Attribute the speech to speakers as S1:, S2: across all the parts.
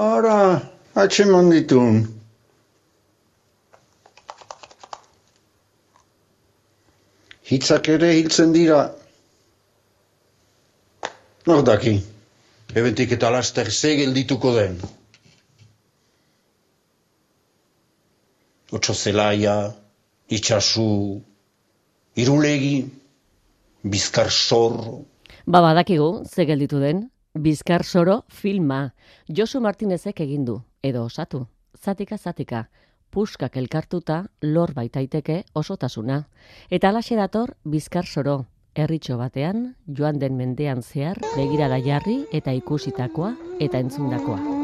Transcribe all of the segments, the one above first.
S1: Ara, atxeman ditun. Hitzak ere hiltzen dira. Nor daki, ebentik eta laster ze geldituko den. Otso zelaia, itxasu, irulegi, bizkar zorro.
S2: Ba, badakigu, ze gelditu den, Bizkar Soro filma. Josu Martinezek egin du, edo osatu. Zatika, zatika. Puskak elkartuta lor baitaiteke osotasuna. Eta alaxe dator Bizkar Soro. Herritxo batean, joan den mendean zehar, begirada jarri eta ikusitakoa eta entzundakoa.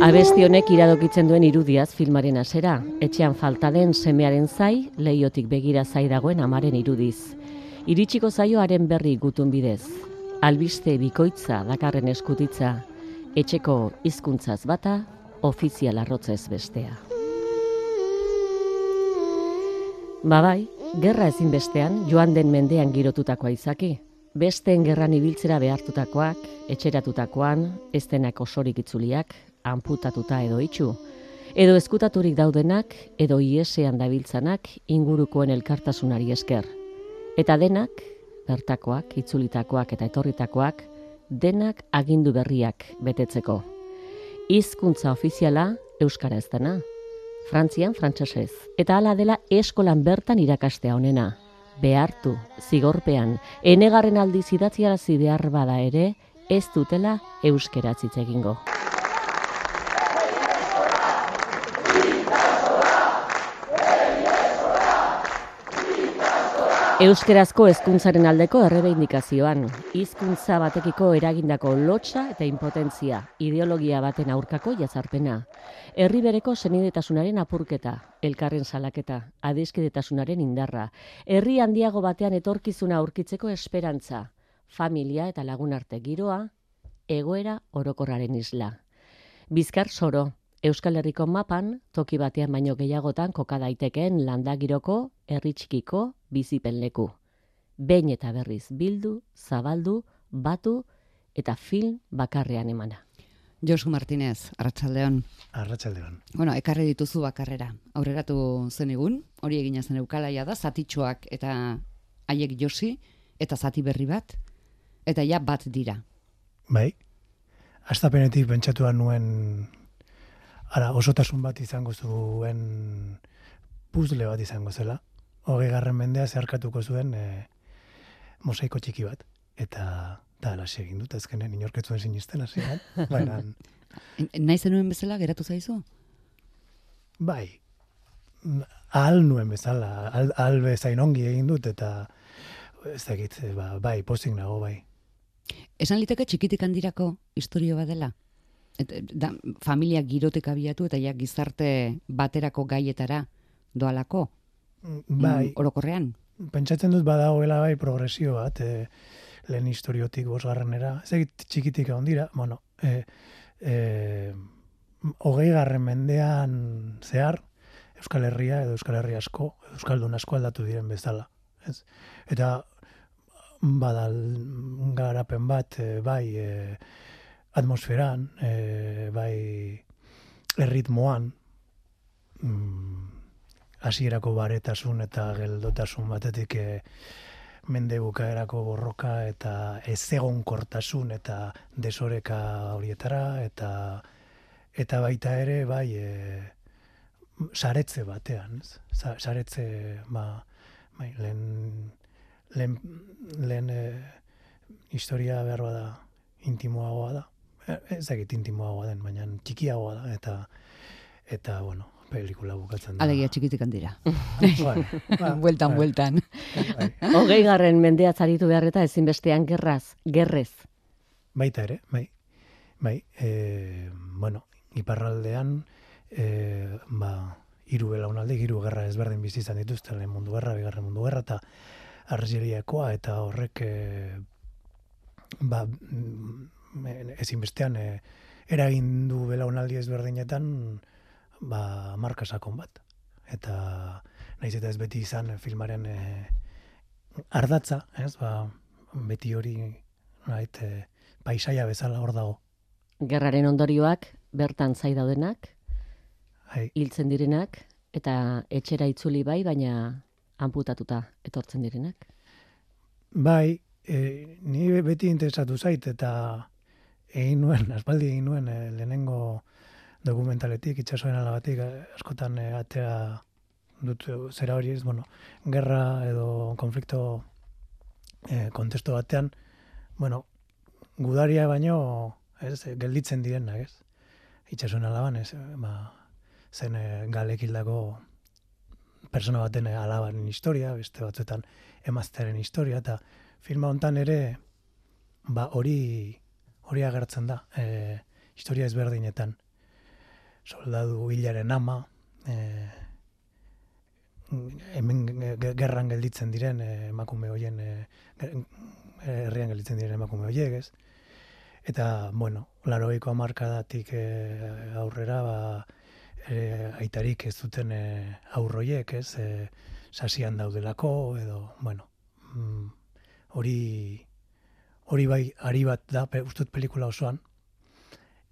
S2: Abesti honek iradokitzen duen irudiaz filmaren hasera, etxean falta den semearen zai, leiotik begira zai dagoen amaren irudiz. Iritsiko zaioaren berri gutun bidez. Albiste bikoitza dakarren eskutitza, etxeko hizkuntzaz bata, ofizial arrotzez bestea. Babai, gerra ezinbestean joan den mendean girotutakoa izaki. Besteen gerran ibiltzera behartutakoak, etxeratutakoan, ez osorik itzuliak, amputatuta edo itxu. Edo eskutaturik daudenak, edo iesean dabiltzanak ingurukoen elkartasunari esker. Eta denak, bertakoak, itzulitakoak eta etorritakoak, denak agindu berriak betetzeko. Hizkuntza ofiziala Euskara ez dena. Frantzian frantsesez. Eta hala dela eskolan bertan irakastea honena. Behartu, zigorpean, enegarren aldiz idatziarazi behar bada ere, ez dutela euskeratz hitz egingo. Euskerazko hezkuntzaren aldeko errebeindikazioan, hizkuntza batekiko eragindako lotxa eta impotentzia, ideologia baten aurkako jazarpena, herri bereko senidetasunaren apurketa, elkarren salaketa, adizkidetasunaren indarra, herri handiago batean etorkizuna aurkitzeko esperantza, familia eta lagun arte giroa, egoera orokorraren isla. Bizkar soro, Euskal Herriko mapan, toki batean baino gehiagotan koka daitekeen landagiroko, herri txikiko, bizipen leku. Behin eta berriz bildu, zabaldu, batu eta film bakarrean emana.
S3: Josu Martinez, Arratsaldeon.
S4: Arratsaldeon.
S3: Bueno, ekarri dituzu bakarrera. Aurreratu zenigun, hori egina zen eukalaia da, zatitxoak eta haiek josi, eta zati berri bat, eta ja bat dira.
S4: Bai, astapenetik pentsatuan nuen ara, osotasun bat izango zuen puzle bat izango zela. Hogei garren mendea zeharkatuko zuen e, mosaiko txiki bat. Eta da, lasi egin dut, ezkenen inorketzuen sinisten hasi Baina,
S3: Nahi zenuen bezala geratu zaizu?
S4: bai, ahal nuen bezala, ahal, ahal bezain ongi egin dut, eta ez dakit, e, ba, bai, pozik nago, bai.
S3: Esan liteke txikitik handirako historio bat dela? Et, da, familia girotek abiatu eta ja gizarte baterako gaietara doalako?
S4: Bai,
S3: Mm, orokorrean?
S4: pentsatzen dut badagoela bai progresio bat, e, lehen historiotik bosgarrenera, ez egit txikitik ondira, bueno, e, e, hogei garren mendean zehar, Euskal Herria edo Euskal Herria asko, Euskaldun asko aldatu diren bezala. Ez? Eta badal garapen bat, e, bai, e, atmosferan, e, bai, erritmoan, mm, hasierako baretasun eta geldotasun batetik e, mende bukaerako borroka eta ezegonkortasun eta desoreka horietara eta eta baita ere bai e, saretze batean, ez? Sa- saretze ba, bai, lehen lehen, lehen e, historia behar bada intimoagoa da. E, Ez dakit intimoagoa den, baina txikiagoa da eta eta bueno, pelikula bukatzen da.
S3: Alegia txikitik handira.
S4: Ba,
S3: bueltan,
S4: bai,
S3: bueltan.
S4: bai.
S2: Hogei garren mendea zaritu behar eta ezinbestean gerraz, gerrez.
S4: Baita ere, bai. Bai, e, bueno, iparraldean, e, ba, hiru belaunaldi, hiru gerra ezberdin bizi izan dituzte, lehen mundu gerra, bigarren mundu gerra, eta Argeliakoa, eta horrek, e, ba, ezinbestean, e, eragin du belaunaldi ezberdinetan, ba, marka sakon bat. Eta, naiz eta ez beti izan filmaren e, ardatza, ez, ba, beti hori nait, e, paisaia bezala hor dago.
S2: Gerraren ondorioak bertan zai daudenak, hiltzen direnak, eta etxera itzuli bai, baina amputatuta etortzen direnak.
S4: bai, e, ni beti interesatu zait, eta egin nuen, aspaldi egin nuen, e, lehenengo dokumentaletik, itxasoen alabatik, eh, askotan e, atea dut zera hori ez, bueno, gerra edo konflikto e, kontesto batean, bueno, gudaria baino, ez, gelditzen direnak, ez? Itxasoen alaban, ez, ba, zen e, galek hildako persona baten alabaren historia, beste batzuetan emaztearen historia, eta filma hontan ere, ba, hori, hori agertzen da, e, historia ezberdinetan. Soldadu hilaren ama, e, hemen ge- gerran gelditzen diren e, emakume hoien e, herrian gelditzen diren emakume hoiek, ez? Eta, bueno, larogeiko hamarkadatik e, aurrera, ba, e, aitarik ez duten e, aurroiek, ez? E, sasian daudelako, edo, bueno, mm, hori hori bai ari bat da, pe, ustut pelikula osoan.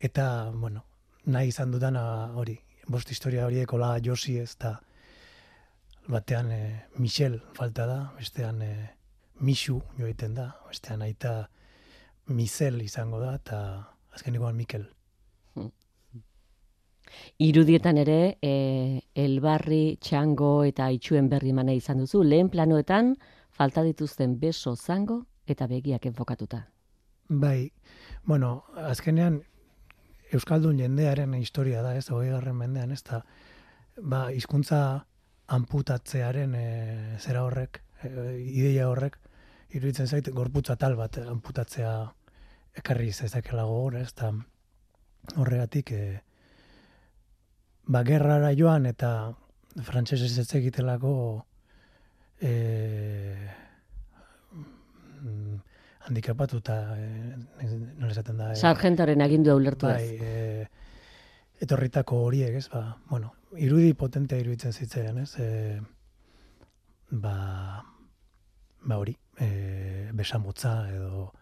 S4: Eta, bueno, nahi izan dudana hori, bost historia horiek ola Josi ez da, batean e, Michel falta da, bestean e, Misu joiten da, bestean aita Mizel izango da, eta azkenikoan Mikel.
S2: Irudietan ere, e, elbarri, txango eta itxuen berri mane izan duzu, lehen planoetan falta dituzten beso zango eta begiak enfokatuta.
S4: Bai, bueno, azkenean Euskaldun jendearen historia da, ez, hogei garren mendean, ez da, ba, hizkuntza amputatzearen e, zera horrek, e, ideia horrek, iruditzen zait, gorputza tal bat amputatzea ekarri zezakela gogora, ez da, horregatik, e, ba, gerrara joan eta frantsesez ez egitelako e, handikapatuta, e, nola esaten da, e,
S2: Sargentoren agindua ulertu
S4: bai,
S2: ez.
S4: e, etorritako horiek, ez, ba, bueno, irudi potentea iruditzen zitzaidan, ez, e, ba, ba hori, e, besamotza edo,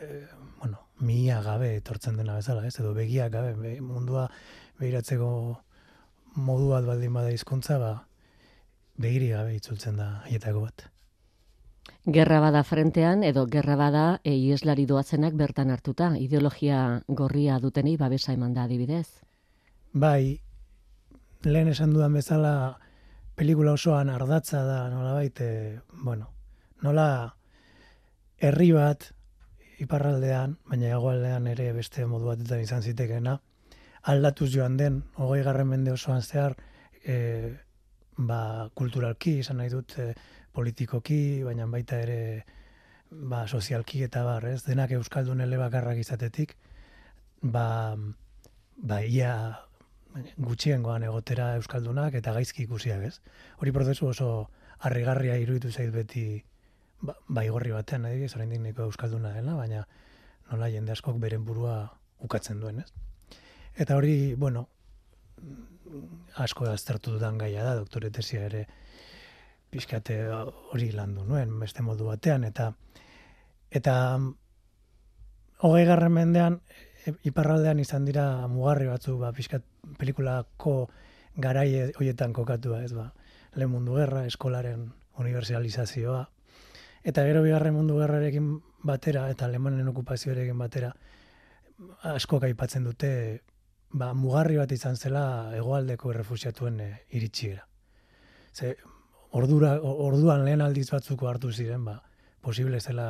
S4: e, bueno, mia gabe etortzen dena bezala, ez, edo begiak gabe, be, mundua behiratzeko modu bat baldin bada hizkuntza, ba, begiri gabe itzultzen da haietako bat.
S2: Gerra bada frentean edo gerra bada e, ieslari doazenak bertan hartuta, ideologia gorria dutenei babesa eman da adibidez.
S4: Bai, lehen esan dudan bezala pelikula osoan ardatza da nolabait, e, bueno, nola herri bat iparraldean, baina hegoaldean ere beste modu batetan izan zitekeena, aldatuz joan den, hogei garren mende osoan zehar, e, ba, kulturalki, izan nahi dut, e, politikoki, baina baita ere ba, sozialki eta bar, ez? Denak euskaldun elebakarrak izatetik, ba, ba ia gutxiengoan egotera euskaldunak eta gaizki ikusiak, ez? Hori prozesu oso harrigarria iruditu zait beti ba, baigorri batean, adibidez, oraindik nahiko euskalduna dela, baina nola jende askok beren burua ukatzen duen, ez? Eta hori, bueno, asko aztertu dudan gaia da, doktore tesia ere pixkate hori landu nuen, beste modu batean, eta eta hogei garren mendean, e, iparraldean izan dira mugarri batzu, ba, pixkat pelikulako garai hoietan kokatua, ez ba, lehen mundu gerra, eskolaren universalizazioa, eta gero bigarren mundu gerrarekin batera, eta alemanen okupazioarekin batera, asko aipatzen dute, ba, mugarri bat izan zela hegoaldeko errefusiatuen e, iritsiera. Ze, ordura, orduan lehen aldiz batzuko hartu ziren, ba, posible zela,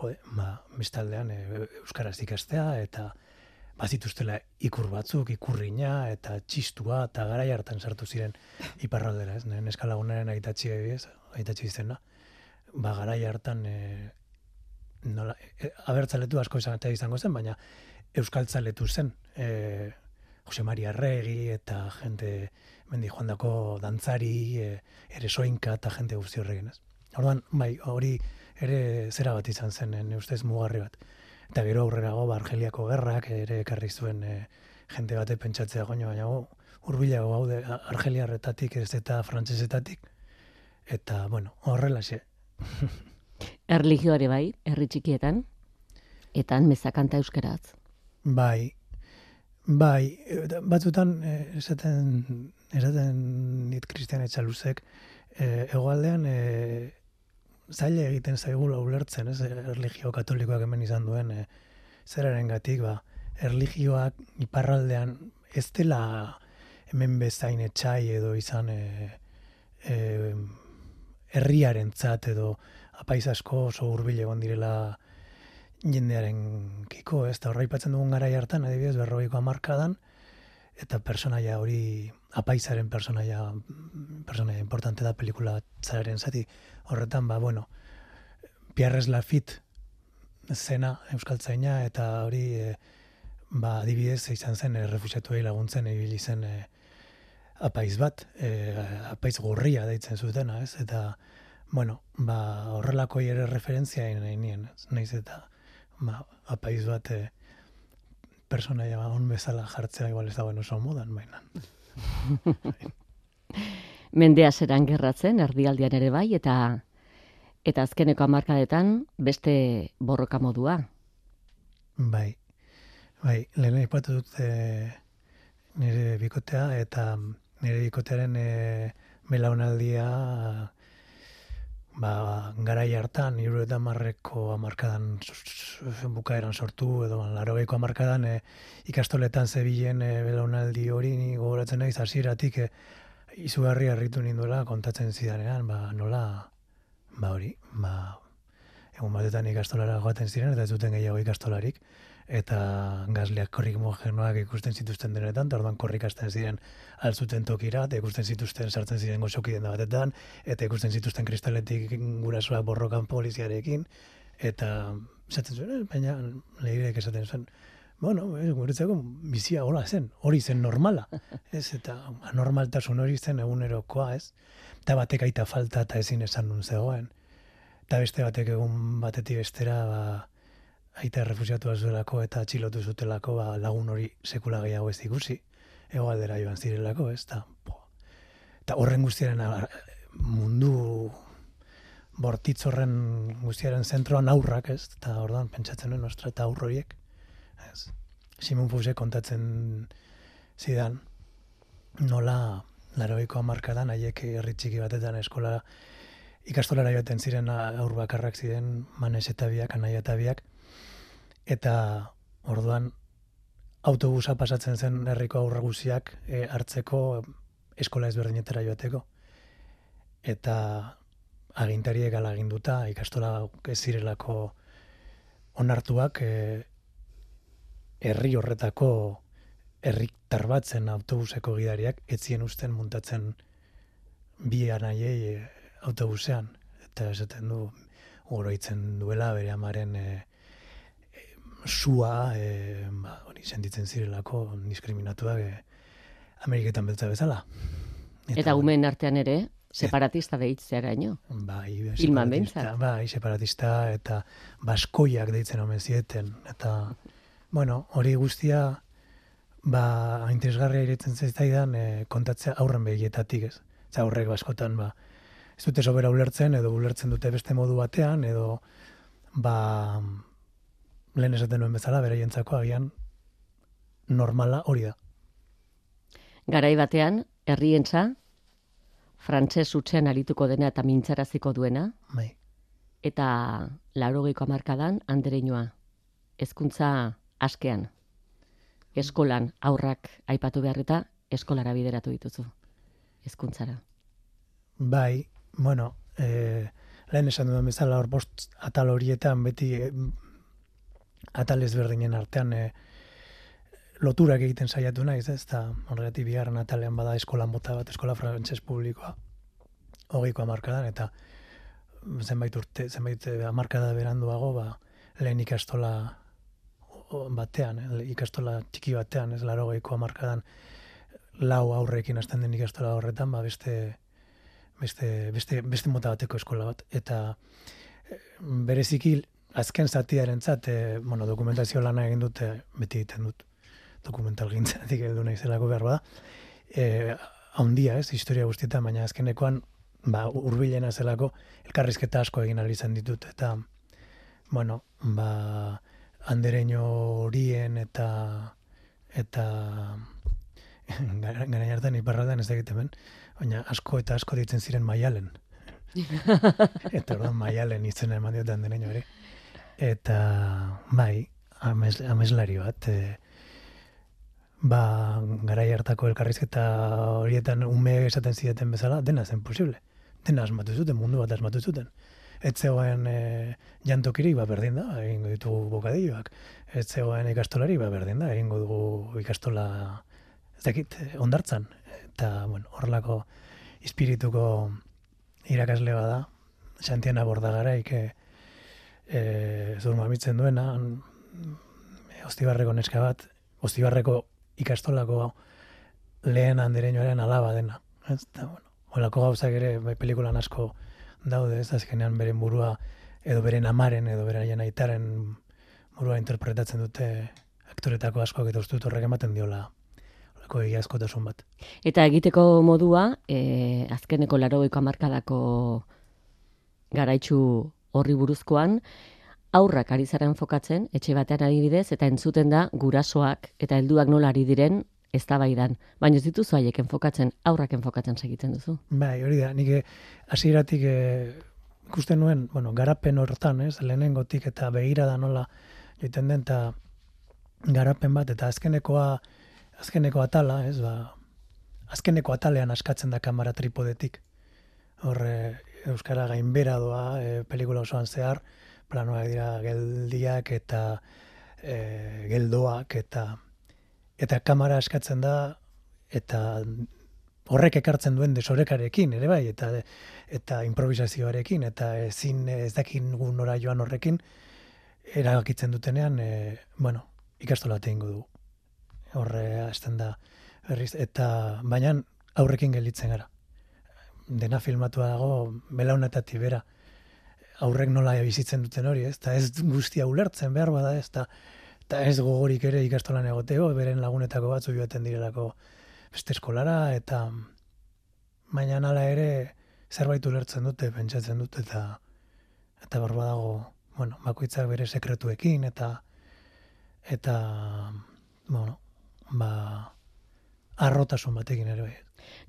S4: jode, ba, bestaldean e, euskaraz ikastea, eta bazituztela ikur batzuk, ikurrina, eta txistua, eta garai hartan sartu ziren iparraldera, ez? Nehen eskalagunaren aitatxi ez, aitatxi izena. Ba, garai hartan, e, nola, e, abertzaletu asko izan eta izango zen, baina euskaltzaletu zen. E, Jose Maria Arregi eta jente mendi joandako dantzari, e, ere soinka eta jente guzti horrekin, ez? Orduan, bai, hori ere zera bat izan zen, en, ustez mugarri bat. Eta gero aurrerago, ba, Argeliako gerrak ere ekarri zuen e, jente bate pentsatzea goño, baina go, urbilago gaude argeliarretatik ez eta frantsesetatik. Eta, bueno, horrelaxe.
S2: Erligioare bai, herri txikietan, eta mezakanta euskaraz.
S4: Bai, bai, eh, batzutan eh, esaten, esaten nit Kristian Etxaluzek, eh, egoaldean eh, zaila egiten zaigula ulertzen, ez, erligio katolikoak hemen izan duen eh, zeraren gatik, ba, erligioak iparraldean ez dela hemen bezain etxai edo izan e, e, herriaren tzat edo apaiz asko oso hurbil egon direla jendearen kiko, ez da horraipatzen dugun gara hartan, adibidez, berrogeiko amarkadan, eta personaia hori apaizaren personaia, personaia importante da pelikula zararen zati, horretan, ba, bueno, Pierres Lafitte zena euskaltzaina eta hori e, ba, adibidez izan zen e, laguntzen ibili zen e, apaiz bat, e, apaiz gorria deitzen zutena, ez? Eta, bueno, ba, horrelako ere referentzia nien, naiz eta ba, apaiz bat e, personaia ba, on bezala jartzea igual ez dagoen oso modan, baina.
S2: Mendea zeran gerratzen, erdialdian ere bai, eta eta azkeneko amarkadetan beste borroka modua.
S4: Bai, bai, lehen ipatu dut e, nire bikotea, eta nire bikotearen e, belaunaldia ba, garai hartan, iru eta marreko amarkadan bukaeran sortu, edo larogeiko amarkadan e, ikastoletan zebilen e, belaunaldi hori ni gogoratzen naiz hasieratik e, izugarri harritu ninduela kontatzen zidanean, ba, nola, ba hori, ba, egun batetan ikastolara joaten ziren, eta ez duten gehiago ikastolarik, eta gazleak korrik mojenoak ikusten zituzten denetan, eta orduan korrik asten ziren altzuten tokira, eta ikusten zituzten sartzen ziren gozoki den batetan, eta ikusten zituzten kristaletik gurasoak borrokan poliziarekin, eta zaten zuen, eh, baina lehirek esaten zuen, bueno, ez, guretzako bizia hola zen, hori zen normala, ez, eta anormaltasun hori zen egunerokoa, ez, eta batek aita falta eta ezin esan nun zegoen, eta beste batek egun batetik bestera, ba, aita refusiatu azuelako eta atxilotu zutelako ba, lagun hori sekula gehiago ez ikusi, egoaldera joan zirelako, ez? Da, eta horren guztiaren mundu bortitz horren guztiaren zentroan aurrak, ez, eta ordan pentsatzen nuen, ostra, eta aurro horiek, ez. Simon Fuse kontatzen zidan, nola laroiko amarkadan, haiek herritxiki batetan eskola ikastolara joaten ziren aur bakarrak ziren manes eta biak, anaia eta biak, eta orduan autobusa pasatzen zen herriko aurra guziak e, hartzeko eskola ezberdinetara joateko. Eta agintariek alaginduta ikastola ez zirelako onartuak e, herri horretako herritar batzen autobuseko gidariak etzien usten muntatzen bi anaiei e, autobusean. Eta esaten du, oroitzen duela bere amaren e, sua, e, ba, hori sentitzen zirelako diskriminatuak e, Ameriketan beltza bezala.
S2: Eta, Eta gumen artean ere, separatista deitzea ino.
S4: Bai, separatista, bai, separatista eta baskoiak deitzen omen zieten. Eta, bueno, hori guztia, ba, interesgarria iretzen zaidan e, kontatzea aurren behietatik ez. Eta aurrek baskotan, ba, ez dute sobera ulertzen, edo ulertzen dute beste modu batean, edo, ba, lehen esaten nuen bezala, beraientzako agian normala hori da.
S2: Garai batean, herrientza, frantses utxean arituko dena eta mintzaraziko duena.
S4: Bai.
S2: Eta laurogeiko amarkadan, andereinoa, ezkuntza askean. Eskolan aurrak aipatu behar eta eskolara bideratu dituzu. Ezkuntzara.
S4: Bai, bueno, eh, lehen esan duen bezala hor bost atal horietan beti atal ezberdinen artean e, loturak egiten saiatu naiz, ez? Da horregatik bigarren atalean bada eskola mota bat, eskola frantses publikoa, hogeiko amarkadan, eta zenbait urte, zenbait eh, amarkada beranduago, ba, lehen ikastola batean, eh, ikastola txiki batean, ez? Laro geiko amarkadan, lau aurrekin hasten den ikastola horretan, ba, beste, beste, beste, beste mota bateko eskola bat, eta bereziki azken zatiaren zat, e, bueno, dokumentazio lana egin dute, beti egiten dut, dokumental gintzatik edo nahi zelako behar bada, e, haundia ez, historia guztietan, baina azkenekoan ba, urbilena zelako, elkarrizketa asko egin ahal izan ditut, eta, bueno, ba, andereño horien eta, eta, gara hartan iparraldan ez egiten ben, baina asko eta asko ditzen ziren maialen. eta orduan maialen izena eman diotan andereño ere. Eta, bai, amez, amezlari bat, e, ba, garai hartako elkarrizketa horietan ume esaten zideten bezala, dena zen posible. Dena asmatu zuten, mundu bat asmatu zuten. Ez zegoen e, jantokirik, ba, berdin da, egingo ditugu bokadilloak. Ez zegoen ikastolari, ba, berdin da, egingo dugu ikastola, ez dakit, ondartzan. Eta, bueno, horrelako espirituko irakasle bada, Santiana Bordagaraik e, e, zurma mitzen duena, e, ostibarreko neska bat, ostibarreko ikastolako lehen andereñoaren alaba dena. Ez da, bueno, holako gauzak ere bai pelikulan asko daude, ez azkenean beren burua edo beren amaren edo beren aitaren burua interpretatzen dute aktoretako asko eta uste dut horrek ematen diola holako egiazkotasun bat.
S2: Eta egiteko modua, e, azkeneko laroiko amarkadako garaitxu horri buruzkoan, aurrak ari zaren fokatzen, etxe batean adibidez, eta entzuten da gurasoak eta helduak nola ari diren eztabaidan. Baina ez dituzu haieken fokatzen, aurrak enfokatzen segitzen duzu.
S4: Bai, hori da, nik eh, hasieratik eh, ikusten nuen, bueno, garapen hortan, ez, lehenengotik eta begira da nola joiten den, eta garapen bat, eta azkenekoa, azkeneko atala, ez, ba, azkeneko atalean askatzen da kamera tripodetik. Horre, Euskara gainbera doa, e, pelikula osoan zehar, planoak dira geldiak eta e, geldoak eta eta kamera eskatzen da eta horrek ekartzen duen desorekarekin ere bai eta eta improvisazioarekin eta ezin ez dakin nora joan horrekin erabakitzen dutenean e, bueno ikastola egingo du horre hasten da berriz eta baina aurrekin gelditzen gara dena filmatua dago belaunetatik bera aurrek nola bizitzen duten hori, ez? Ta ez guztia ulertzen behar bada, ez? Ta, ta ez gogorik ere ikastolan egoteo, beren lagunetako batzu joaten direlako beste eskolara, eta baina nala ere zerbait ulertzen dute, pentsatzen dute, eta eta barba dago, bueno, bakoitzak bere sekretuekin, eta eta, bueno, ba, arrotasun batekin ere bai.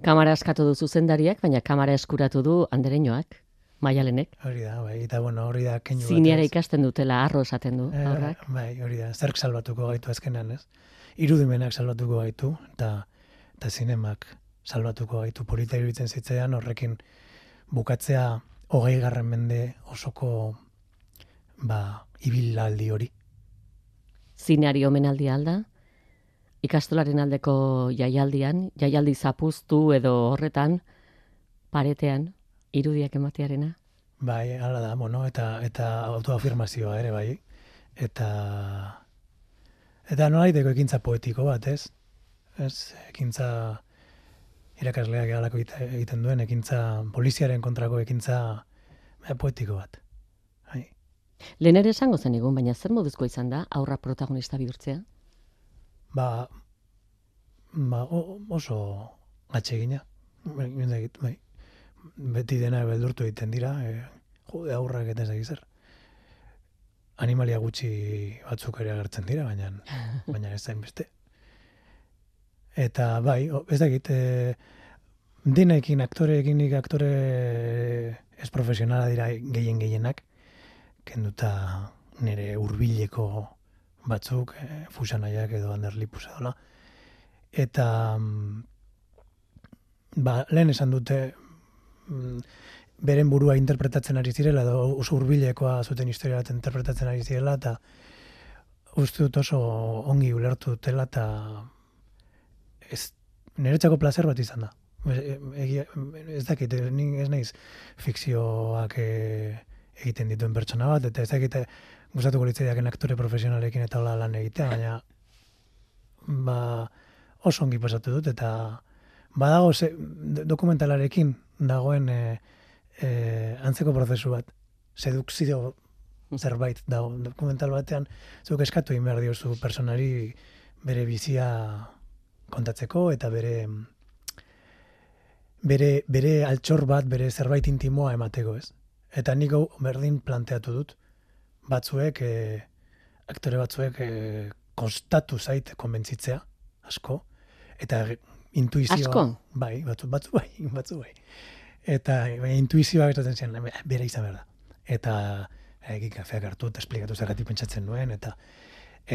S2: Kamara eskatu du zuzendariak, baina kamara eskuratu du andereñoak maialenek.
S4: Hori da, bai, eta bueno, hori da keinu
S2: Zineara ikasten dutela, arro esaten du,
S4: e, Bai, hori da, zerk salbatuko gaitu azkenan, ez? Irudimenak salbatuko gaitu, eta, eta zinemak salbatuko gaitu polita iruditzen zitzean, horrekin bukatzea hogei garren mende osoko ba, ibilaldi hori.
S2: Zineari omenaldi alda? Ikastolaren aldeko jaialdian, jaialdi zapuztu edo horretan, paretean, irudiak ematearena?
S4: Bai, hala da, bueno, eta eta autoafirmazioa ere bai. Eta eta nola ekintza poetiko bat, ez? Ez, ekintza irakasleak galako egiten duen, ekintza poliziaren kontrako ekintza bai, poetiko bat. Bai.
S2: Lehen ere esango zen egun, baina zer moduzko izan da aurra protagonista bihurtzea?
S4: Ba, ba oso atsegina. Bai, bai beti dena beldurtu egiten dira, e, jode aurrak eta ez zer. Animalia gutxi batzuk ere agertzen dira, baina, baina ez beste. Eta bai, ez da egite, dinekin, aktoreekin nik aktore ez profesionala dira gehien gehienak, kenduta nire hurbileko batzuk, e, fusanaiak edo anderlipus edola. Eta mm, ba, lehen esan dute, Mm, beren burua interpretatzen ari zirela, edo oso urbilekoa zuten historia bat interpretatzen ari zirela, eta uste dut oso ongi ulertu dutela, eta ez, niretzako placer bat izan da. Ez, ez dakit, ez naiz fikzioak e, egiten dituen pertsona bat, eta ez dakit gustatuko litzaiak aktore profesionalekin eta hola lan egitea, baina ba, oso ongi pasatu dut, eta badago ze, dokumentalarekin dagoen e, e, antzeko prozesu bat, sedukzio zerbait dago. Dokumental batean, zuk eskatu egin behar diozu personari bere bizia kontatzeko eta bere bere, bere altxor bat, bere zerbait intimoa emateko, ez? Eta nik hau berdin planteatu dut, batzuek, e, aktore batzuek e, kostatu zait konbentzitzea, asko, eta intuizioa...
S2: Asko?
S4: Bai, batzu, batzu bai, batzu bai. Eta bai, intuizioa gertatzen zen, bere izan behar da. Eta egin kafeak hartu eta esplikatu zergatik pentsatzen nuen, eta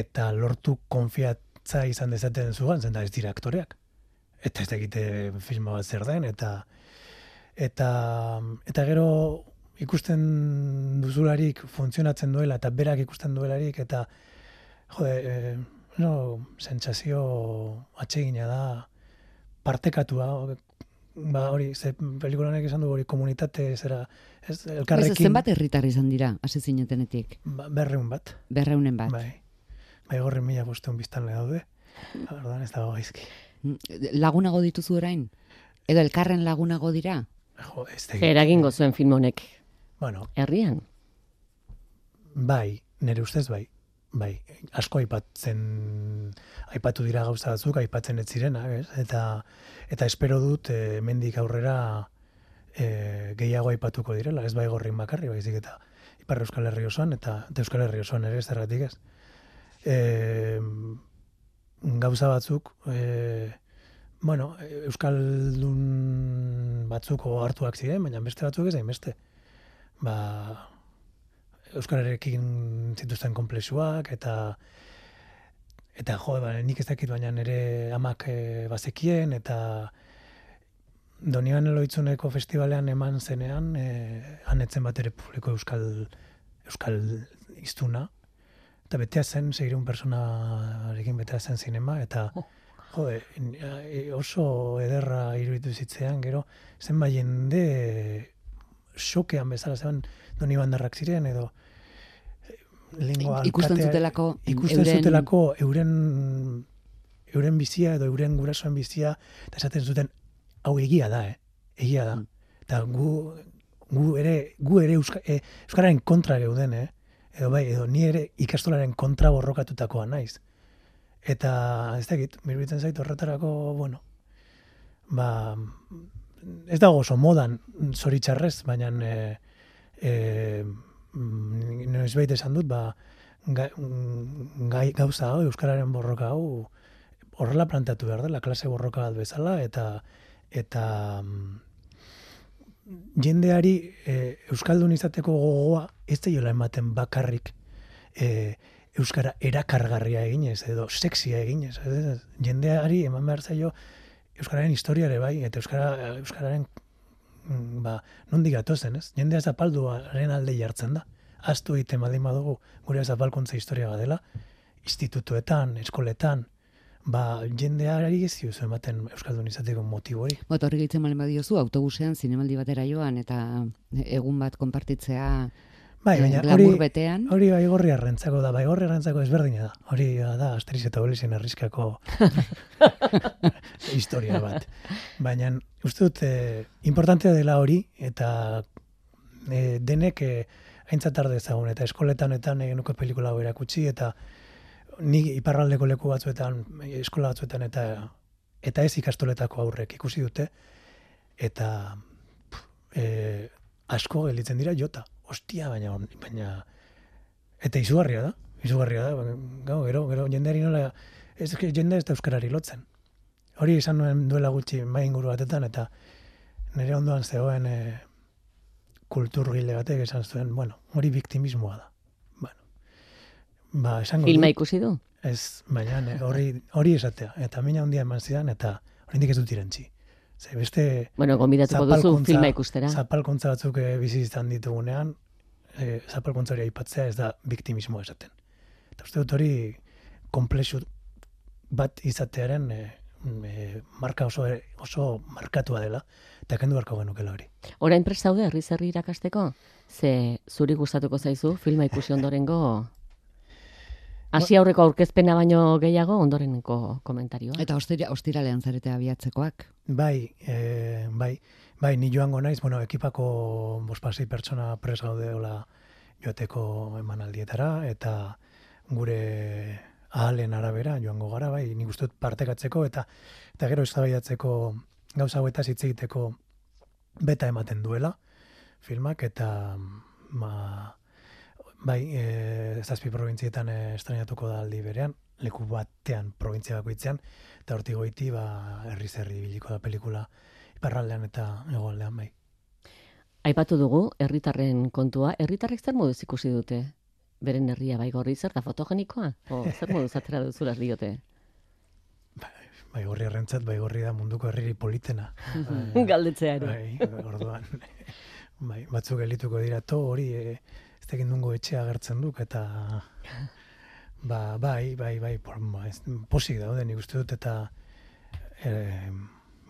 S4: eta lortu konfiatza izan dezaten zuan, zen da ez dira aktoreak. Eta ez da egite filma bat zer den, eta eta eta gero ikusten duzularik funtzionatzen duela eta berak ikusten duelarik eta jode, e, no, sentsazio atsegina da partekatua ba hori ze pelikulanek esan du hori komunitate zera ez elkarrekin
S3: zenbat herritar izan dira hasi zinetenetik?
S4: Ba, berreun bat.
S3: Berreunen bat.
S4: Bai. Bai gorri mila bosteun biztan le daude. Ordan ez dago gaizki.
S3: Mm, lagunago dituzu orain? Edo elkarren lagunago dira?
S4: Jo ez
S2: eragingo zuen film honek
S4: Bueno.
S2: Herrian?
S4: Bai, nire ustez bai. Bai, asko aipatzen aipatu dira gauza batzuk, aipatzen ez zirena, ez? Eta eta espero dut e, mendik aurrera e, gehiago aipatuko direla, ez bai gorrin bakarri, baizik eta Ipar Euskal Herri osoan eta, eta Euskal Herri osoan ere zergatik ez. E, gauza batzuk e, bueno, Euskaldun batzuko hartuak ziren, baina beste batzuk ez da beste ba, Euskararekin zituzten komplexuak, eta eta jo, ba, nik ez dakit baina nire amak e, bazekien, eta Donian Eloitzuneko festivalean eman zenean, e, anetzen bat ere publiko Euskal, Euskal iztuna, eta betea zen, segirun personarekin betea zen zinema, eta oh. jode, oso ederra iruditu zitzean, gero, zen bai jende xokean bezala zeban doni bandarrak ziren edo eh, lingua
S3: ikusten zutelako
S4: ikusten euren... zutelako euren euren bizia edo euren gurasoen bizia eta esaten zuten hau egia da eh egia da mm. eta gu gu ere gu ere euska, e, euskararen kontra geuden eh edo bai edo ni ere ikastolaren kontra borrokatutakoa naiz eta ez dakit mirbitzen zait horretarako bueno ba ez dago oso modan zoritxarrez, baina e, e, noiz baita esan dut, ba, gai, gauza hau, Euskararen borroka hau, horrela plantatu behar dela, klase borroka bat bezala, eta eta jendeari e, Euskaldun izateko gogoa, ez da jola ematen bakarrik e, Euskara erakargarria eginez, edo sexia eginez. Jendeari eman behar zaio, euskararen historiare bai eta euskara euskararen mm, ba nondik gatozen, ez? Jendea zapalduaren alde jartzen da. Astu egiten baldin badugu gure zapalkuntza historia badela, institutuetan, eskoletan, ba jendeari ez dio ematen euskaldun izateko motibo hori.
S3: Ba, horri gaitzen balen badiozu autobusean zinemaldi batera joan eta egun bat konpartitzea
S4: Bai, baina hori, betean. hori bai gorri arrentzako da, bai gorri arrentzako ezberdina da. Hori da, asteriz eta bolizien arriskako historia bat. Baina, uste dut, eh, importantea dela hori, eta eh, denek eh, aintzatar dezagun, eta eskoletan-etan egin nuko pelikula hau erakutsi, eta ni iparraldeko leku batzuetan, eskola batzuetan, eta eta ez ikastoletako aurrek ikusi dute, eta eh, asko gelitzen dira jota ostia, baina, baina, eta izugarria da, izugarria da, gau, gero, gero, jendeari nola, ez que jende ez da euskarari lotzen. Hori izan nuen duela gutxi mai inguru batetan, eta nire ondoan zegoen e, kulturgile batek esan zuen, bueno, hori biktimismoa da. Bueno, ba, esango
S2: Filma ikusi du?
S4: Ez, baina hori, hori esatea, eta mina ondia eman zidan, eta hori ez dut irentzi. Ze beste...
S2: Bueno, gombidatuko duzu filma ikustera.
S4: Zapalkuntza batzuk eh, bizi izan ditugunean, e, zapalkuntza hori aipatzea ez da biktimismo esaten. Eta uste dut hori komplexu bat izatearen e, marka oso, oso markatua dela, eta kendu barko genukela hori.
S2: Orain prest zaude, herri zerri irakasteko? Ze zuri gustatuko zaizu, filma ikusi ondorengo Hasi aurreko aurkezpena baino gehiago ondoreneko komentarioa.
S3: Eta ostira, ostiralean zarete abiatzekoak.
S4: Bai, e, bai, bai, ni joango naiz, bueno, ekipako bospasei pertsona pres gaude hola joateko emanaldietara, eta gure ahalen arabera joango gara, bai, nik uste partekatzeko, eta eta gero eztabaidatzeko gauza hauetaz hitz egiteko beta ematen duela filmak eta ma, bai, e, zazpi provintzietan e, estrenatuko da aldi berean, leku batean provintzia bakoitzean, eta horti goiti ba, herri zerri biliko da pelikula iparraldean eta egoaldean bai.
S2: Aipatu dugu, herritarren kontua, herritarrek zer moduz ikusi dute? Beren herria bai gorri zer da fotogenikoa? O, zer moduz atera duzula diote?
S4: Bai gorri errentzat, bai gorri da munduko herriri politena.
S2: Galdetzea ere.
S4: Bai, orduan. bai, batzuk elituko dira, to hori, e, ez tekin dungo etxea agertzen duk, eta ba, bai, bai, bai, por, ba, ez, posik daude nik uste dut, eta e,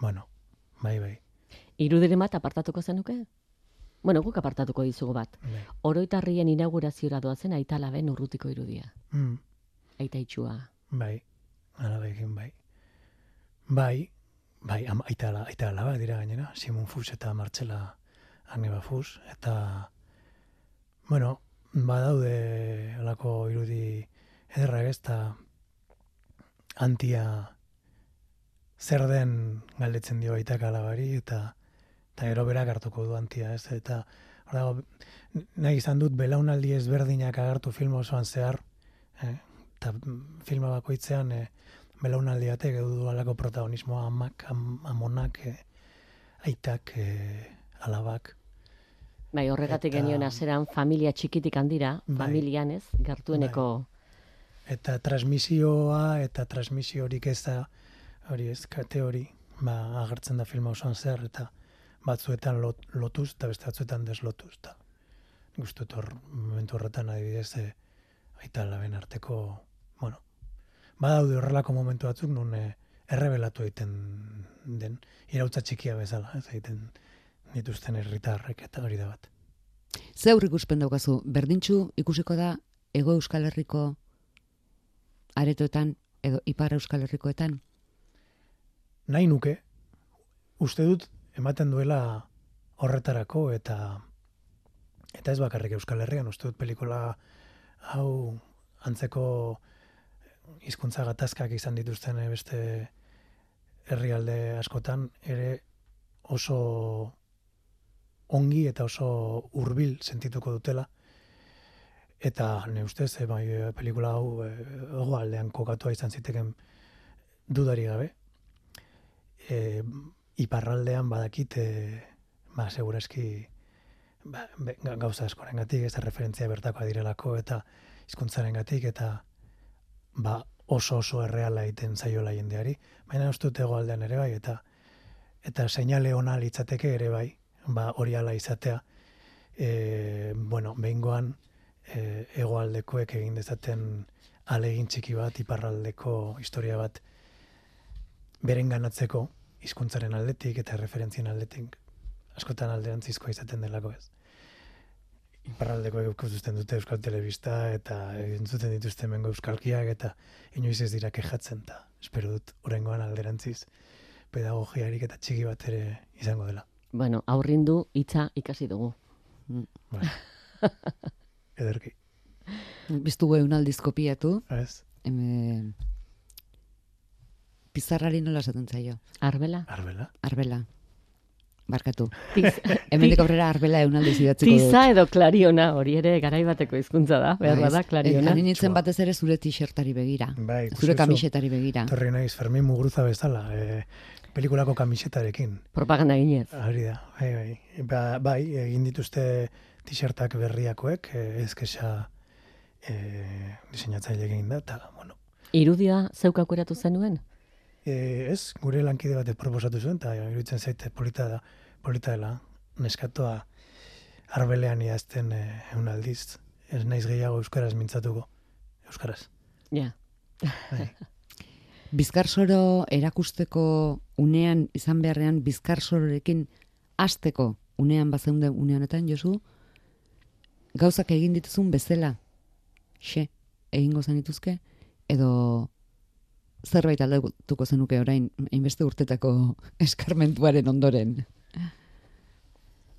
S4: bueno, bai, bai.
S2: Irudiren bat apartatuko zenuke? Bueno, guk apartatuko dizugu bat.
S4: bai.
S2: Oroitarrien inaugurazioa doazen aita laben urrutiko irudia.
S4: Mm,
S2: Aita itxua.
S4: bai, alabekin, bai. Bai, bai, am, aita, aita alaba dira gainera, Simon Fus eta Martxela Agneba Fus, eta, bueno, badaude alako irudi ederrak ez, eta antia zer den galdetzen dio aitak alabari, eta eta gero berak hartuko du antia, ez, eta hor dago, nahi izan dut belaunaldi ezberdinak agertu film osoan zehar, eh? eta filma bakoitzean eh, belaunaldi batek edu du alako protagonismoa amak, am, amonak, eh, aitak, eh, alabak.
S2: Bai, horregatik
S4: Eta-
S2: genion aseran familia txikitik handira,
S4: Bai.
S2: familian ez, gertueneko
S4: Eta transmisioa eta transmisiorik ez da, hori ez, kate hori, ba, agertzen da filma osoan zer, eta batzuetan lot, lotuz, eta beste batzuetan deslotuz, eta dut hor, momentu horretan adibidez, e, aita alaben arteko, bueno, badaude horrelako momentu batzuk, nun e, errebelatu egiten den, irautza txikia bezala, ez egiten dituzten herritarrek eta hori da bat.
S3: Ze aurre ikuspen daukazu, berdintxu ikusiko da Ego Euskal Herriko aretoetan edo Ipar Euskal Herrikoetan?
S4: nahi nuke, uste dut ematen duela horretarako eta eta ez bakarrik Euskal Herrian, uste dut pelikula hau antzeko hizkuntza gatazkak izan dituzten beste herrialde askotan ere oso ongi eta oso hurbil sentituko dutela. Eta ne ustez eh, bai, eh, pelikula hau eh, hegoaldean kokatua izan ziteken dudari gabe. E, iparraldean badakit e, ba, segurazki ba, be, ga- gauza askoren gatik, ez referentzia bertakoa direlako eta hizkuntzaren gatik eta ba, oso oso erreala egiten zaiola jendeari, baina uste dut hegoaldean ere bai eta eta seinale ona litzateke ere bai, ba, hori ala izatea e, bueno, behingoan e, hegoaldekoek egin dezaten alegin txiki bat, iparraldeko historia bat beren ganatzeko hizkuntzaren aldetik eta referentzien aldetik askotan alderantzizkoa izaten delako ez. Iparraldeko ikusten dute Euskal Telebista eta entzuten dituzte hemengo euskalkiak eta inoiz ez dira kejatzen eta espero dut oraingoan alderantziz pedagogiarik eta txiki bat ere izango dela.
S2: Bueno, aurrindu hitza ikasi dugu.
S4: Bai. Ederki,
S3: Biztugu eun aldiz kopiatu,
S4: ez?
S3: eme, pizarrari nola esaten zaio?
S2: Arbela?
S4: Arbela?
S3: Arbela. Barkatu.
S2: Tiz,
S3: Hemendik aurrera arbela eun aldiz idatziko dut.
S2: tiza edo klariona, hori ere garaibateko hizkuntza da, behar bada klariona.
S3: Ari nintzen
S4: Txua.
S3: batez ere zure t-shirtari begira.
S4: Bai,
S3: Zure kamisetari begira.
S4: Torri naiz Fermin Muguruza bezala, e, pelikulako kamisetarekin.
S2: Propaganda ginez.
S4: Hori da, bai, bai. Ba, bai, egin dituzte t-shirtak berriakoek, eh, ez kesa eh, diseinatzaile egin da, eta, bueno,
S2: Irudia zeuk aukeratu zenuen?
S4: eh, ez, gure lankide batek proposatu zuen, eta iruditzen zaite polita da, polita dela, neskatoa arbelean idazten eh, eun aldiz, ez naiz gehiago euskaraz mintzatuko, euskaraz.
S2: Ja.
S3: Bizkarsoro erakusteko unean izan beharrean bizkarsororekin hasteko unean bazeunde une honetan Josu gauzak egin dituzun bezala xe egingo zenituzke edo zerbait aldatuko zenuke orain hainbeste urtetako eskarmentuaren ondoren.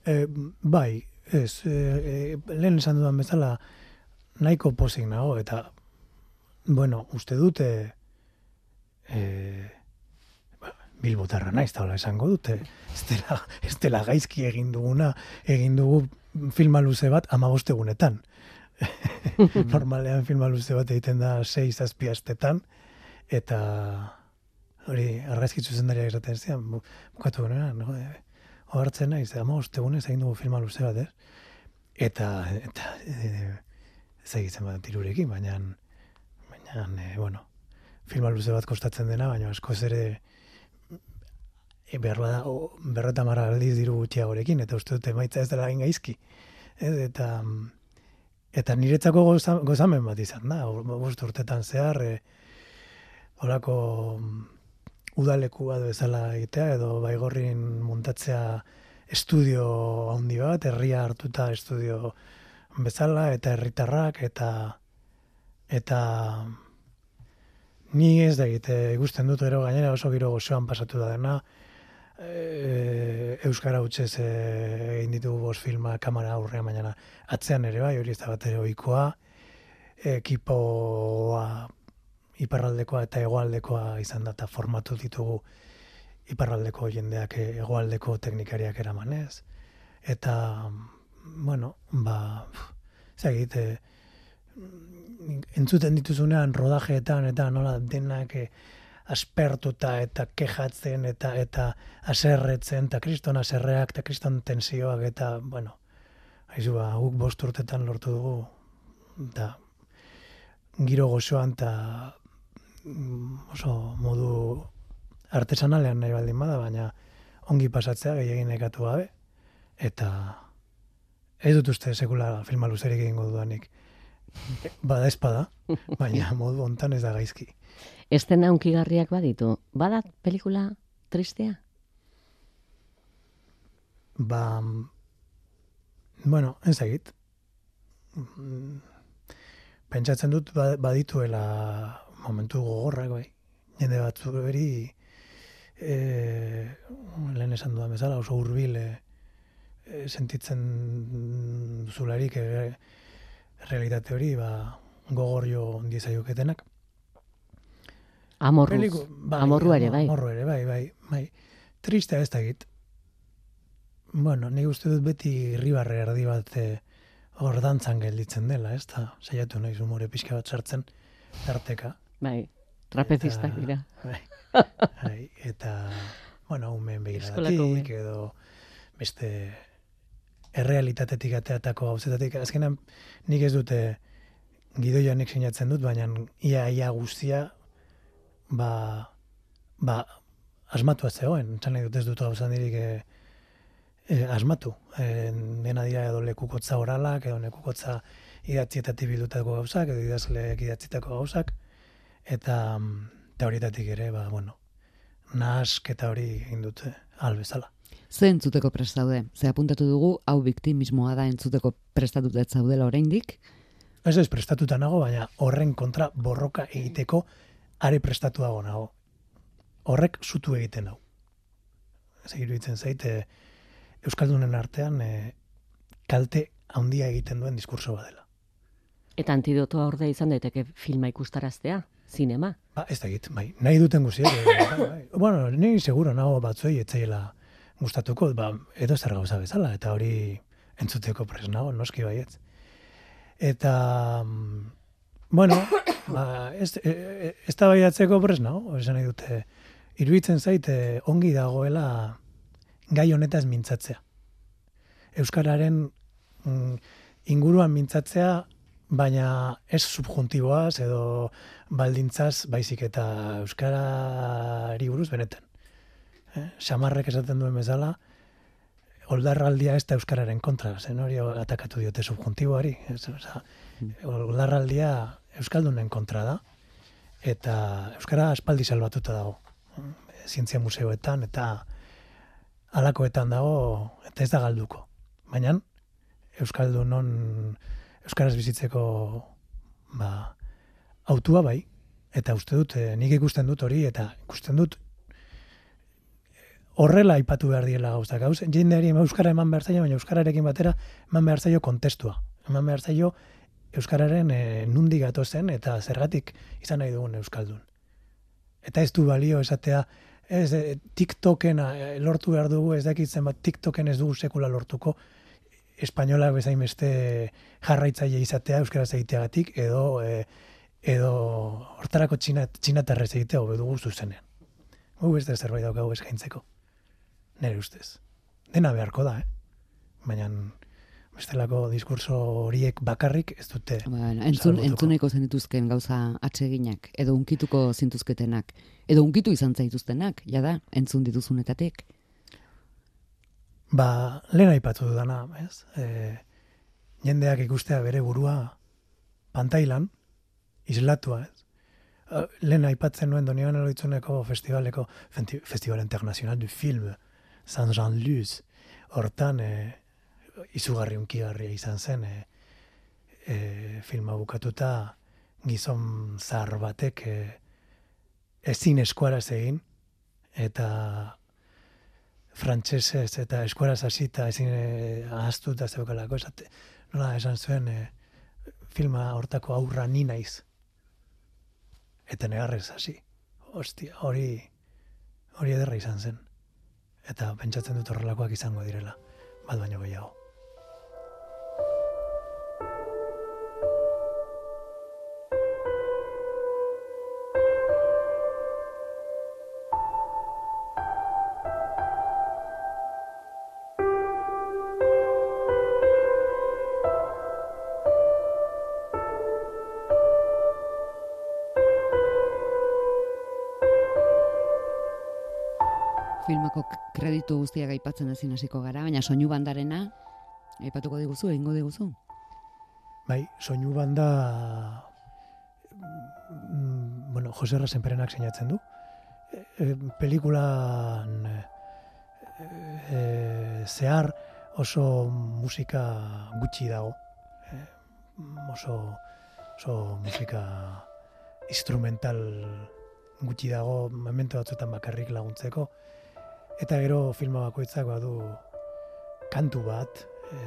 S4: E, bai, ez, e, lehen esan dudan bezala nahiko pozik nago, eta, bueno, uste dute e, ba, bilbotarra naiz, eta esango dute, ez dela, ez dela gaizki egin duguna, egin dugu filma luze bat amaboste egunetan. Normalean filma luze bat egiten da 6 zazpi astetan, eta hori argazkitzu zendariak esaten zian, bu- bukatu gana, no? E, Ohartzen naiz, amaboste egunez egin dugu filma luze bat, ez? Eta, eta e, ez egitzen bat tirurekin, baina, baina, e, bueno, filma luze bat kostatzen dena, baina askoz ere e, bada, o, berreta marra aldiz diru gutxiagorekin, eta uste dut emaitza ez dela gaizki. Ez, eta, eta niretzako goza, gozamen bat izan da, bost urtetan zehar, e, horako udaleku bat bezala egitea, edo baigorrin muntatzea estudio handi bat, herria hartuta estudio bezala, eta herritarrak, eta eta ni ez da egite ikusten dut gero gainera oso giro gozoan pasatu da dena. E, Euskara hutsez e, egin ditugu bost filma kamera aurrean baina atzean ere bai hori ez da bat ere ohikoa. Ekipoa iparraldekoa eta hegoaldekoa izan da eta formatu ditugu iparraldeko jendeak e, hegoaldeko teknikariak eramanez eta bueno ba zagit e, entzuten dituzunean rodajeetan eta nola denak eh, aspertuta eta kejatzen eta eta aserretzen eta kriston aserreak eta kriston tensioak eta bueno haizu ba guk bost urtetan lortu dugu eta giro gozoan eta mm, oso modu artesanalean nahi baldin bada baina ongi pasatzea gehiagin nekatu gabe eta ez dut uste sekula filma luzerik egingo dudanik bada espada, baina modu hontan ez da gaizki.
S2: Estena unkigarriak baditu. Bada pelikula tristea?
S4: Ba, bueno, ez egit. Pentsatzen dut ba- badituela momentu gogorrak, bai. Jende batzu beri, e, lehen esan dudan bezala, oso hurbil e, e, sentitzen duzularik e, realitate hori, ba, gogorrio ondizaioketenak.
S2: Amorruz.
S4: Peliku- bai,
S2: Amorrua ere, bai.
S4: Amorru ere, bai, bai, bai. Tristea ez da egit. Bueno, nik uste dut beti irribarre erdi bat eh, hor dantzan gelditzen dela, ez da? Saiatu naiz umore pixka bat sartzen, tarteka.
S2: Bai, trapezistak dira.
S4: Bai, bai, eta, bueno, umen begiradatik, edo beste errealitatetik ateatako gauzetatik. Azkenan, nik ez dute gidoianek sinatzen dut, baina ia, ia guztia, ba, ba, asmatua zegoen. Txan nahi dut ez dut gauzan dirik e, e, asmatu. E, dena dira edo lekukotza oralak, edo lekukotza idatzietatik bildutako gauzak, edo idazleek idatzitako gauzak, eta, mm, eta ere, ba, bueno, nahasketa hori egin dute albezala.
S3: Ze entzuteko prest zaude? Ze apuntatu dugu, hau biktimismoa da entzuteko prestatuta zaudela oraindik.
S4: Ez ez prestatuta nago, baina horren kontra borroka egiteko are prestatuago nago. Horrek zutu egiten hau. Ez iruditzen zait, e, Euskaldunen artean e, kalte handia egiten duen diskurso badela.
S2: Eta antidotoa orde izan daiteke filma ikustaraztea, zinema.
S4: Ba, ez da egit, bai, nahi duten guziek. e, bai, bai. Bueno, ni seguro nago batzuei etzaiela gustatuko, ba, edo zer gauza bezala, eta hori entzuteko pres nago, noski baietz. Eta, mm, bueno, ba, ez, e, e, ez da baiatzeko pres nago, esan nahi dute, iruditzen zaite ongi dagoela gai honetaz mintzatzea. Euskararen mm, inguruan mintzatzea, baina ez subjuntiboaz edo baldintzaz baizik eta euskarari buruz benetan. Eh? Samarrek esaten duen bezala, oldarraldia ez da euskararen kontra, zen hori atakatu diote subjuntiboari. Ez, oza, oldarraldia euskaldunen kontra da, eta euskara aspaldi salbatuta dago. Eh, Zientzia museoetan eta alakoetan dago, eta ez da galduko. Baina, euskaldunon euskaraz bizitzeko ba, autua bai, eta uste dut, eh, nik ikusten dut hori, eta ikusten dut horrela aipatu behar diela gauza. Gauz, jendeari euskara eman behar zaio, baina euskararekin batera eman behar zaio kontestua. Eman behar zaio euskararen e, nundi gatozen eta zergatik izan nahi dugun euskaldun. Eta ez du balio esatea Ez, e, TikToken e, lortu behar dugu, ez dakit zenbat TikToken ez dugu sekula lortuko, espainola bezain beste jarraitzaile izatea euskaraz egiteagatik, edo e, edo hortarako txinat, txinatarrez egitea hobe dugu zuzenean. Gu beste zerbait daukagu eskaintzeko. Nere ustez. Dena beharko da, eh? Baina bestelako diskurso horiek bakarrik ez dute.
S3: Bueno, entzun, entzuneko zen dituzken gauza atseginak, edo unkituko zintuzketenak, edo unkitu izan zaituztenak, jada, entzun dituzunetatik.
S4: Ba, lehen aipatu dudana, ez? E, jendeak ikustea bere burua pantailan, islatua, ez? E, Lehen aipatzen nuen Doniban Eloitzuneko festivaleko, Festival Internacional du Film, Saint-Jean-Luz, hortan e, izugarri unkigarria izan zen, e, e, filma bukatuta gizon zahar batek e, ezin eskuaraz egin, eta frantsesez eta eskuaraz hasita ezin e, ahaztuta zeukalako esate. Nola esan zuen e, filma hortako aurra ni naiz. Eta negarrez hasi. Ostia, hori hori ederra izan zen. Eta pentsatzen dut horrelakoak izango direla. Bat baino gehiago.
S3: Kreditu guztiak aipatzen ezin hasiko gara, baina soinu bandarena, aipatuko diguzu, egingo diguzu.
S4: Bai, soinu banda mm, bueno, Jose Rasenperenak sinatzen du. E, e, pelikulan e, e, zehar oso musika gutxi dago. E, oso, oso musika instrumental gutxi dago, memento batzuetan bakarrik laguntzeko. Eta gero filma bakoitzak badu kantu bat, e,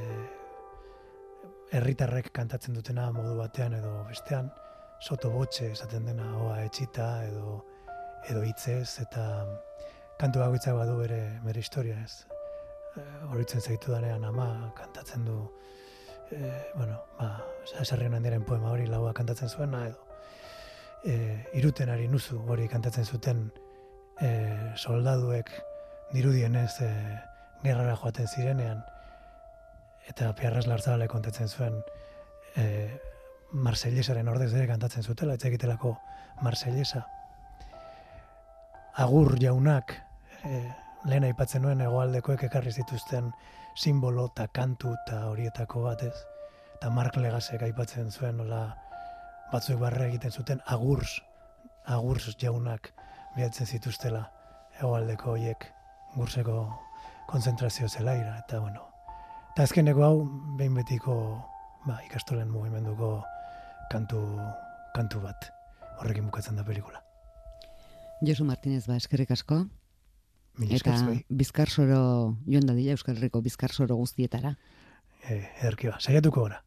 S4: herritarrek kantatzen dutena modu batean edo bestean, sotobotxe esaten dena oa etxita edo edo hitzez eta kantu bakoitzak badu bere bere historia, ez. E, Horitzen zaitu danean ama kantatzen du e, bueno, ba, Sarrion handiaren poema hori laua kantatzen zuena edo e, irutenari nuzu hori kantatzen zuten e, soldaduek dirudienez e, gerrara joaten zirenean eta Piarras Larzabale kontatzen zuen e, Marsellesaren ordez ere kantatzen zutela, ez egitelako Marsellesa. Agur jaunak, e, lehen aipatzen nuen hegoaldekoek ekarri zituzten simbolo eta kantu eta horietako bat ez. Eta Mark Legasek aipatzen zuen nola batzuek barre egiten zuten agurs, agurs jaunak bihatzen zituztela hegoaldeko hoiek gurseko konzentrazio zelaira, eta bueno, Eta azkeneko hau, behin betiko ba, ikastolen mugimenduko kantu, kantu bat. Horrekin bukatzen da pelikula.
S3: Josu Martinez ba eskerrik asko, eta
S4: zuei.
S3: bizkarsoro joan dadila Euskal Herriko bizkarsoro guztietara.
S4: E, ederki ba, saiatuko gora.